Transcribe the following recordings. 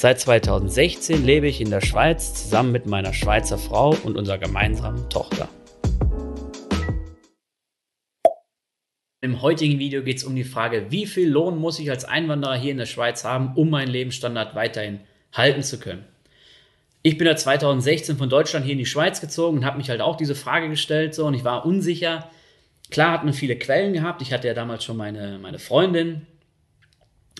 Seit 2016 lebe ich in der Schweiz zusammen mit meiner Schweizer Frau und unserer gemeinsamen Tochter. Im heutigen Video geht es um die Frage, wie viel Lohn muss ich als Einwanderer hier in der Schweiz haben, um meinen Lebensstandard weiterhin halten zu können. Ich bin ja 2016 von Deutschland hier in die Schweiz gezogen und habe mich halt auch diese Frage gestellt so und ich war unsicher. Klar hat man viele Quellen gehabt. Ich hatte ja damals schon meine, meine Freundin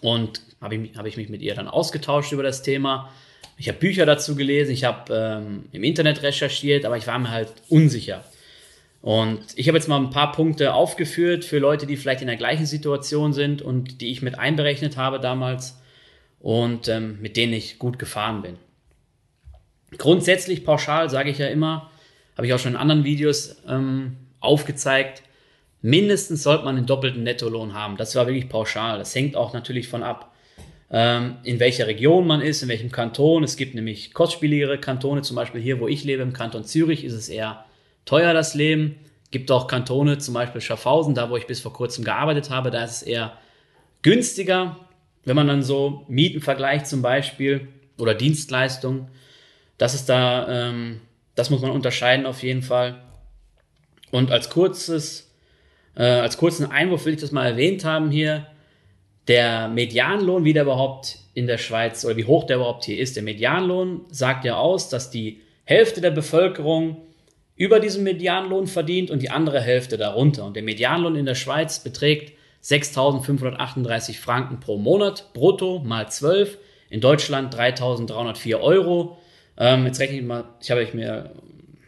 und habe ich, hab ich mich mit ihr dann ausgetauscht über das Thema. Ich habe Bücher dazu gelesen, ich habe ähm, im Internet recherchiert, aber ich war mir halt unsicher. Und ich habe jetzt mal ein paar Punkte aufgeführt für Leute, die vielleicht in der gleichen Situation sind und die ich mit einberechnet habe damals und ähm, mit denen ich gut gefahren bin. Grundsätzlich pauschal sage ich ja immer, habe ich auch schon in anderen Videos ähm, aufgezeigt, mindestens sollte man einen doppelten Nettolohn haben. Das war wirklich pauschal. Das hängt auch natürlich von ab, ähm, in welcher Region man ist, in welchem Kanton. Es gibt nämlich kostspieligere Kantone, zum Beispiel hier, wo ich lebe, im Kanton Zürich, ist es eher teuer, das Leben. Gibt auch Kantone, zum Beispiel Schaffhausen, da wo ich bis vor kurzem gearbeitet habe, da ist es eher günstiger. Wenn man dann so Mieten vergleicht zum Beispiel oder Dienstleistungen, das ist da, ähm, das muss man unterscheiden auf jeden Fall. Und als kurzes, äh, als kurzen Einwurf will ich das mal erwähnt haben hier. Der Medianlohn, wie der überhaupt in der Schweiz oder wie hoch der überhaupt hier ist. Der Medianlohn sagt ja aus, dass die Hälfte der Bevölkerung über diesem Medianlohn verdient und die andere Hälfte darunter. Und der Medianlohn in der Schweiz beträgt 6.538 Franken pro Monat, brutto mal 12. In Deutschland 3.304 Euro. Ähm, jetzt rechne ich mal, ich habe mir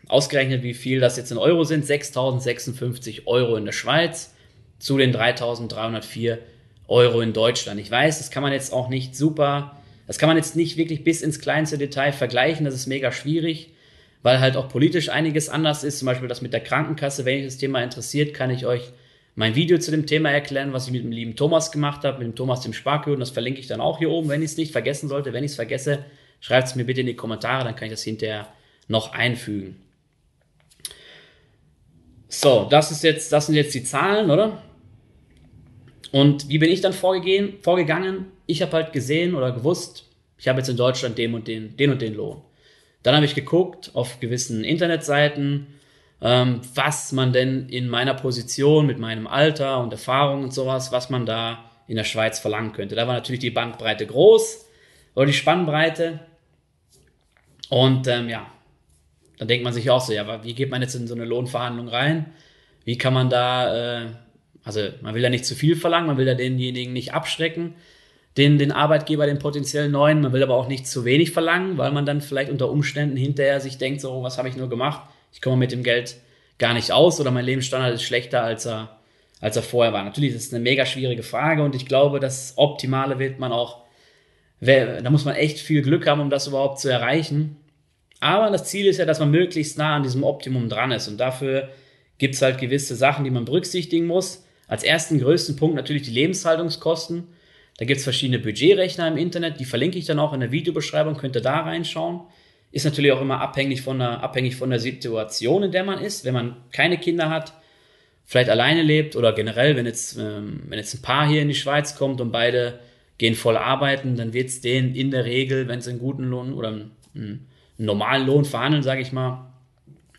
ausgerechnet, wie viel das jetzt in Euro sind. 6.056 Euro in der Schweiz zu den 3.304 Euro in Deutschland. Ich weiß, das kann man jetzt auch nicht super, das kann man jetzt nicht wirklich bis ins kleinste Detail vergleichen. Das ist mega schwierig, weil halt auch politisch einiges anders ist. Zum Beispiel das mit der Krankenkasse. Wenn euch das Thema interessiert, kann ich euch mein Video zu dem Thema erklären, was ich mit dem lieben Thomas gemacht habe, mit dem Thomas dem Sparkürden. Das verlinke ich dann auch hier oben, wenn ich es nicht vergessen sollte. Wenn ich es vergesse, Schreibt es mir bitte in die Kommentare, dann kann ich das hinterher noch einfügen. So, das ist jetzt, das sind jetzt die Zahlen, oder? Und wie bin ich dann vorgegeben, vorgegangen? Ich habe halt gesehen oder gewusst, ich habe jetzt in Deutschland den und den, den und den Lohn. Dann habe ich geguckt auf gewissen Internetseiten, ähm, was man denn in meiner Position mit meinem Alter und Erfahrung und sowas, was man da in der Schweiz verlangen könnte. Da war natürlich die Bandbreite groß oder die Spannbreite. Und ähm, ja, dann denkt man sich auch so, ja, wie geht man jetzt in so eine Lohnverhandlung rein? Wie kann man da, äh, also man will ja nicht zu viel verlangen, man will ja denjenigen nicht abschrecken, den, den Arbeitgeber, den potenziellen neuen, man will aber auch nicht zu wenig verlangen, weil man dann vielleicht unter Umständen hinterher sich denkt, so, was habe ich nur gemacht? Ich komme mit dem Geld gar nicht aus oder mein Lebensstandard ist schlechter, als er, als er vorher war. Natürlich ist es eine mega schwierige Frage und ich glaube, das Optimale wird man auch da muss man echt viel Glück haben, um das überhaupt zu erreichen. Aber das Ziel ist ja, dass man möglichst nah an diesem Optimum dran ist. Und dafür gibt es halt gewisse Sachen, die man berücksichtigen muss. Als ersten größten Punkt natürlich die Lebenshaltungskosten. Da gibt es verschiedene Budgetrechner im Internet, die verlinke ich dann auch in der Videobeschreibung, könnt ihr da reinschauen. Ist natürlich auch immer abhängig von, der, abhängig von der Situation, in der man ist. Wenn man keine Kinder hat, vielleicht alleine lebt oder generell, wenn jetzt, ähm, wenn jetzt ein Paar hier in die Schweiz kommt und beide gehen voll arbeiten, dann wird es denen in der Regel, wenn sie einen guten Lohn oder einen, einen normalen Lohn verhandeln, sage ich mal,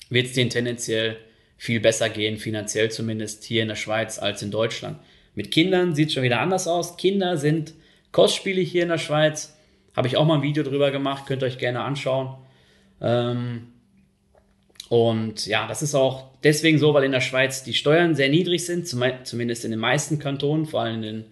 wird es denen tendenziell viel besser gehen, finanziell zumindest hier in der Schweiz als in Deutschland. Mit Kindern sieht es schon wieder anders aus. Kinder sind kostspielig hier in der Schweiz. Habe ich auch mal ein Video drüber gemacht, könnt ihr euch gerne anschauen. Ähm, und ja, das ist auch deswegen so, weil in der Schweiz die Steuern sehr niedrig sind, zumindest in den meisten Kantonen, vor allem in den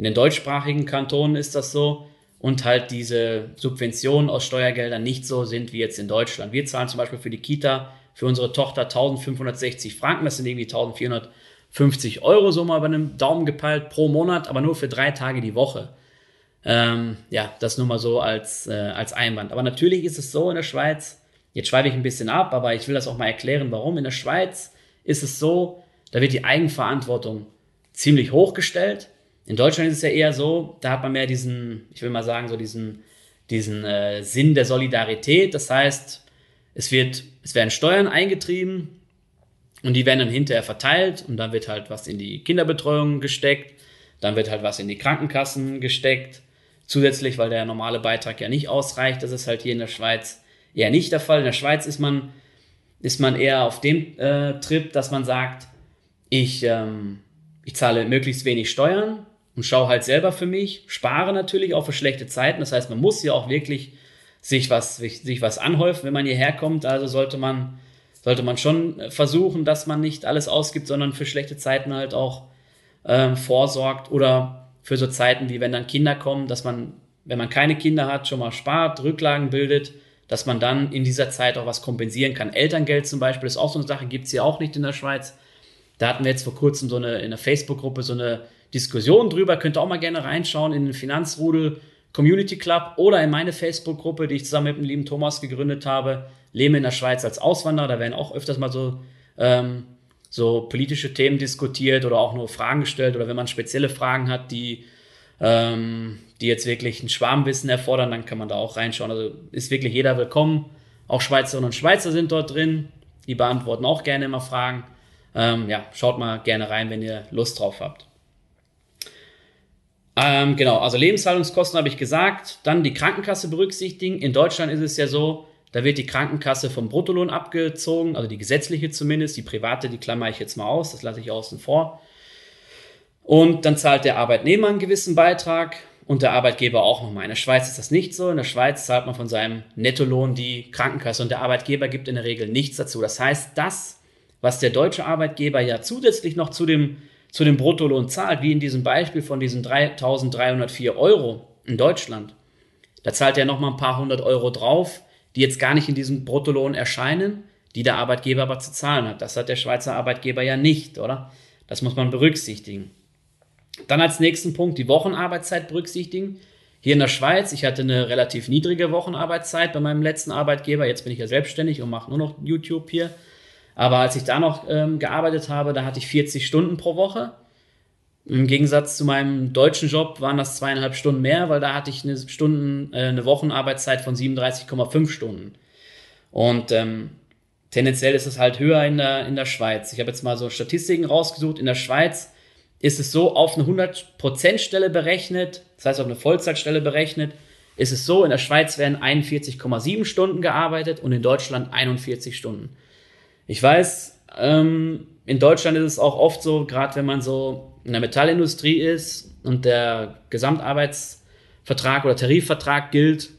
in den deutschsprachigen Kantonen ist das so und halt diese Subventionen aus Steuergeldern nicht so sind wie jetzt in Deutschland. Wir zahlen zum Beispiel für die Kita für unsere Tochter 1560 Franken, das sind irgendwie 1450 Euro, so mal bei einem Daumen gepeilt pro Monat, aber nur für drei Tage die Woche. Ähm, ja, das nur mal so als, äh, als Einwand. Aber natürlich ist es so in der Schweiz, Jetzt schweife ich ein bisschen ab, aber ich will das auch mal erklären, warum. In der Schweiz ist es so, da wird die Eigenverantwortung ziemlich hochgestellt. In Deutschland ist es ja eher so, da hat man mehr diesen, ich will mal sagen, so diesen, diesen äh, Sinn der Solidarität. Das heißt, es, wird, es werden Steuern eingetrieben und die werden dann hinterher verteilt und dann wird halt was in die Kinderbetreuung gesteckt, dann wird halt was in die Krankenkassen gesteckt. Zusätzlich, weil der normale Beitrag ja nicht ausreicht, das ist halt hier in der Schweiz eher nicht der Fall. In der Schweiz ist man, ist man eher auf dem äh, Trip, dass man sagt, ich, ähm, ich zahle möglichst wenig Steuern und schaue halt selber für mich, spare natürlich auch für schlechte Zeiten. Das heißt, man muss ja auch wirklich sich was, sich, sich was anhäufen, wenn man hierher kommt. Also sollte man, sollte man schon versuchen, dass man nicht alles ausgibt, sondern für schlechte Zeiten halt auch ähm, vorsorgt oder für so Zeiten wie wenn dann Kinder kommen, dass man, wenn man keine Kinder hat, schon mal spart, Rücklagen bildet dass man dann in dieser Zeit auch was kompensieren kann. Elterngeld zum Beispiel ist auch so eine Sache, gibt es hier auch nicht in der Schweiz. Da hatten wir jetzt vor kurzem so eine in der Facebook-Gruppe so eine Diskussion drüber. Könnt ihr auch mal gerne reinschauen in den Finanzrudel Community Club oder in meine Facebook-Gruppe, die ich zusammen mit dem lieben Thomas gegründet habe. Leben in der Schweiz als Auswanderer. Da werden auch öfters mal so, ähm, so politische Themen diskutiert oder auch nur Fragen gestellt oder wenn man spezielle Fragen hat, die ähm, die jetzt wirklich ein Schwarmwissen erfordern, dann kann man da auch reinschauen. Also ist wirklich jeder willkommen. Auch Schweizerinnen und Schweizer sind dort drin. Die beantworten auch gerne immer Fragen. Ähm, ja, schaut mal gerne rein, wenn ihr Lust drauf habt. Ähm, genau, also Lebenshaltungskosten habe ich gesagt. Dann die Krankenkasse berücksichtigen. In Deutschland ist es ja so, da wird die Krankenkasse vom Bruttolohn abgezogen, also die gesetzliche zumindest. Die private, die klammer ich jetzt mal aus, das lasse ich außen vor. Und dann zahlt der Arbeitnehmer einen gewissen Beitrag und der Arbeitgeber auch nochmal. In der Schweiz ist das nicht so. In der Schweiz zahlt man von seinem Nettolohn die Krankenkasse und der Arbeitgeber gibt in der Regel nichts dazu. Das heißt, das, was der deutsche Arbeitgeber ja zusätzlich noch zu dem, zu dem Bruttolohn zahlt, wie in diesem Beispiel von diesen 3.304 Euro in Deutschland, da zahlt er nochmal ein paar hundert Euro drauf, die jetzt gar nicht in diesem Bruttolohn erscheinen, die der Arbeitgeber aber zu zahlen hat. Das hat der Schweizer Arbeitgeber ja nicht, oder? Das muss man berücksichtigen. Dann als nächsten Punkt die Wochenarbeitszeit berücksichtigen. Hier in der Schweiz, ich hatte eine relativ niedrige Wochenarbeitszeit bei meinem letzten Arbeitgeber. Jetzt bin ich ja selbstständig und mache nur noch YouTube hier. Aber als ich da noch ähm, gearbeitet habe, da hatte ich 40 Stunden pro Woche. Im Gegensatz zu meinem deutschen Job waren das zweieinhalb Stunden mehr, weil da hatte ich eine, Stunden, äh, eine Wochenarbeitszeit von 37,5 Stunden. Und ähm, tendenziell ist es halt höher in der, in der Schweiz. Ich habe jetzt mal so Statistiken rausgesucht. In der Schweiz ist es so auf eine 100% Stelle berechnet, das heißt auf eine Vollzeitstelle berechnet, ist es so, in der Schweiz werden 41,7 Stunden gearbeitet und in Deutschland 41 Stunden. Ich weiß, ähm, in Deutschland ist es auch oft so, gerade wenn man so in der Metallindustrie ist und der Gesamtarbeitsvertrag oder Tarifvertrag gilt,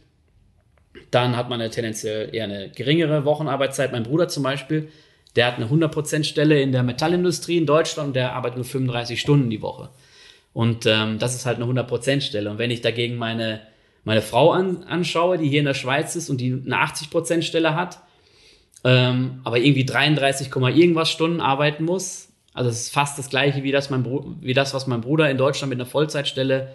dann hat man eine tendenziell eher eine geringere Wochenarbeitszeit. Mein Bruder zum Beispiel, der hat eine 100% Stelle in der Metallindustrie in Deutschland und der arbeitet nur 35 Stunden die Woche. Und ähm, das ist halt eine 100% Stelle. Und wenn ich dagegen meine, meine Frau an, anschaue, die hier in der Schweiz ist und die eine 80% Stelle hat, ähm, aber irgendwie 33, irgendwas Stunden arbeiten muss, also es ist fast das gleiche wie das, mein wie das was mein Bruder in Deutschland mit einer Vollzeitstelle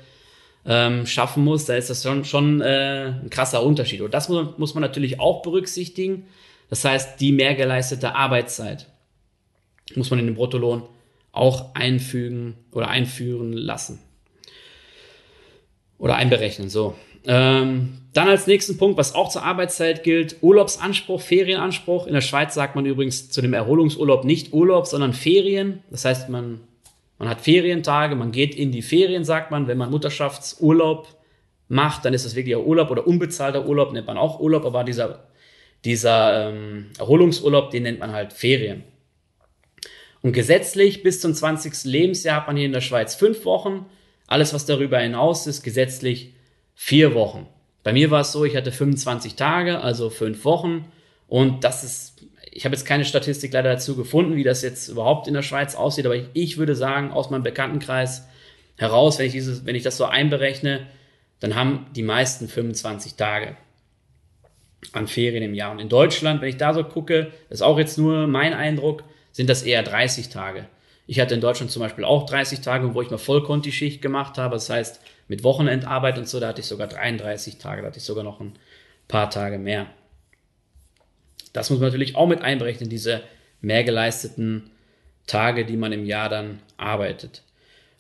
ähm, schaffen muss, da ist das schon, schon äh, ein krasser Unterschied. Und das muss, muss man natürlich auch berücksichtigen. Das heißt, die mehr geleistete Arbeitszeit muss man in den Bruttolohn auch einfügen oder einführen lassen. Oder einberechnen, so. Ähm, dann als nächsten Punkt, was auch zur Arbeitszeit gilt, Urlaubsanspruch, Ferienanspruch. In der Schweiz sagt man übrigens zu dem Erholungsurlaub nicht Urlaub, sondern Ferien. Das heißt, man, man hat Ferientage, man geht in die Ferien, sagt man. Wenn man Mutterschaftsurlaub macht, dann ist das wirklich Urlaub oder unbezahlter Urlaub, nennt man auch Urlaub, aber dieser dieser ähm, Erholungsurlaub, den nennt man halt Ferien. Und gesetzlich bis zum 20. Lebensjahr hat man hier in der Schweiz fünf Wochen. Alles, was darüber hinaus ist, gesetzlich vier Wochen. Bei mir war es so, ich hatte 25 Tage, also fünf Wochen. Und das ist, ich habe jetzt keine Statistik leider dazu gefunden, wie das jetzt überhaupt in der Schweiz aussieht, aber ich, ich würde sagen, aus meinem Bekanntenkreis heraus, wenn ich, dieses, wenn ich das so einberechne, dann haben die meisten 25 Tage an Ferien im Jahr. Und in Deutschland, wenn ich da so gucke, ist auch jetzt nur mein Eindruck, sind das eher 30 Tage. Ich hatte in Deutschland zum Beispiel auch 30 Tage, wo ich mal Vollkonti-Schicht gemacht habe. Das heißt, mit Wochenendarbeit und so, da hatte ich sogar 33 Tage, da hatte ich sogar noch ein paar Tage mehr. Das muss man natürlich auch mit einberechnen, diese mehr geleisteten Tage, die man im Jahr dann arbeitet.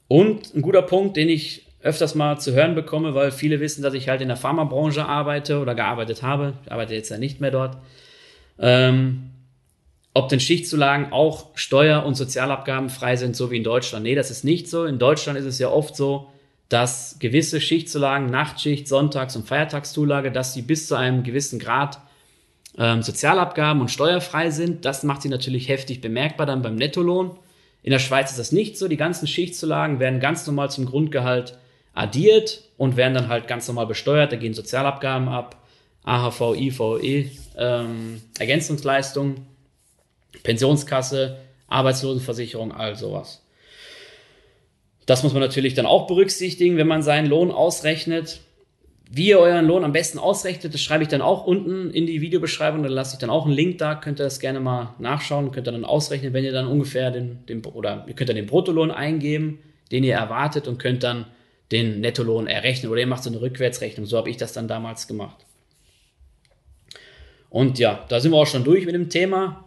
Und ein guter Punkt, den ich öfters mal zu hören bekomme, weil viele wissen, dass ich halt in der Pharmabranche arbeite oder gearbeitet habe. Ich arbeite jetzt ja nicht mehr dort. Ähm, ob denn Schichtzulagen auch Steuer- und Sozialabgaben frei sind, so wie in Deutschland. Nee, das ist nicht so. In Deutschland ist es ja oft so, dass gewisse Schichtzulagen, Nachtschicht, Sonntags- und Feiertagszulage, dass sie bis zu einem gewissen Grad ähm, Sozialabgaben und steuerfrei sind. Das macht sie natürlich heftig bemerkbar dann beim Nettolohn. In der Schweiz ist das nicht so. Die ganzen Schichtzulagen werden ganz normal zum Grundgehalt addiert und werden dann halt ganz normal besteuert. Da gehen Sozialabgaben ab, AHV, IVE, ähm, Ergänzungsleistungen, Pensionskasse, Arbeitslosenversicherung, all sowas. Das muss man natürlich dann auch berücksichtigen, wenn man seinen Lohn ausrechnet. Wie ihr euren Lohn am besten ausrechnet, das schreibe ich dann auch unten in die Videobeschreibung. Da lasse ich dann auch einen Link da. Könnt ihr das gerne mal nachschauen. Könnt ihr dann ausrechnen, wenn ihr dann ungefähr den, den oder ihr könnt dann den Bruttolohn eingeben, den ihr erwartet und könnt dann den Nettolohn errechnen. Oder ihr macht so eine Rückwärtsrechnung. So habe ich das dann damals gemacht. Und ja, da sind wir auch schon durch mit dem Thema.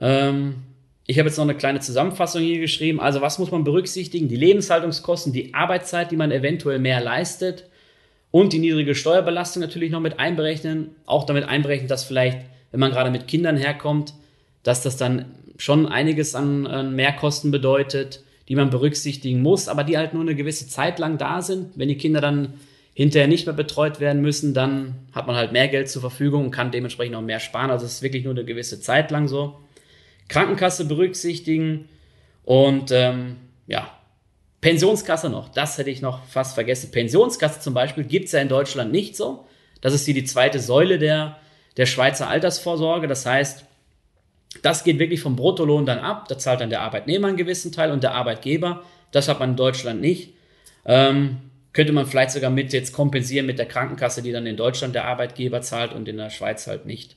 Ähm, ich habe jetzt noch eine kleine Zusammenfassung hier geschrieben. Also was muss man berücksichtigen? Die Lebenshaltungskosten, die Arbeitszeit, die man eventuell mehr leistet und die niedrige Steuerbelastung natürlich noch mit einberechnen. Auch damit einberechnen, dass vielleicht, wenn man gerade mit Kindern herkommt, dass das dann schon einiges an, an Mehrkosten bedeutet, die man berücksichtigen muss, aber die halt nur eine gewisse Zeit lang da sind. Wenn die Kinder dann hinterher nicht mehr betreut werden müssen, dann hat man halt mehr Geld zur Verfügung und kann dementsprechend auch mehr sparen. Also es ist wirklich nur eine gewisse Zeit lang so. Krankenkasse berücksichtigen und ähm, ja, Pensionskasse noch. Das hätte ich noch fast vergessen. Pensionskasse zum Beispiel gibt es ja in Deutschland nicht so. Das ist hier die zweite Säule der, der Schweizer Altersvorsorge. Das heißt, das geht wirklich vom Bruttolohn dann ab. Da zahlt dann der Arbeitnehmer einen gewissen Teil und der Arbeitgeber. Das hat man in Deutschland nicht. Ähm, könnte man vielleicht sogar mit jetzt kompensieren mit der Krankenkasse, die dann in Deutschland der Arbeitgeber zahlt und in der Schweiz halt nicht.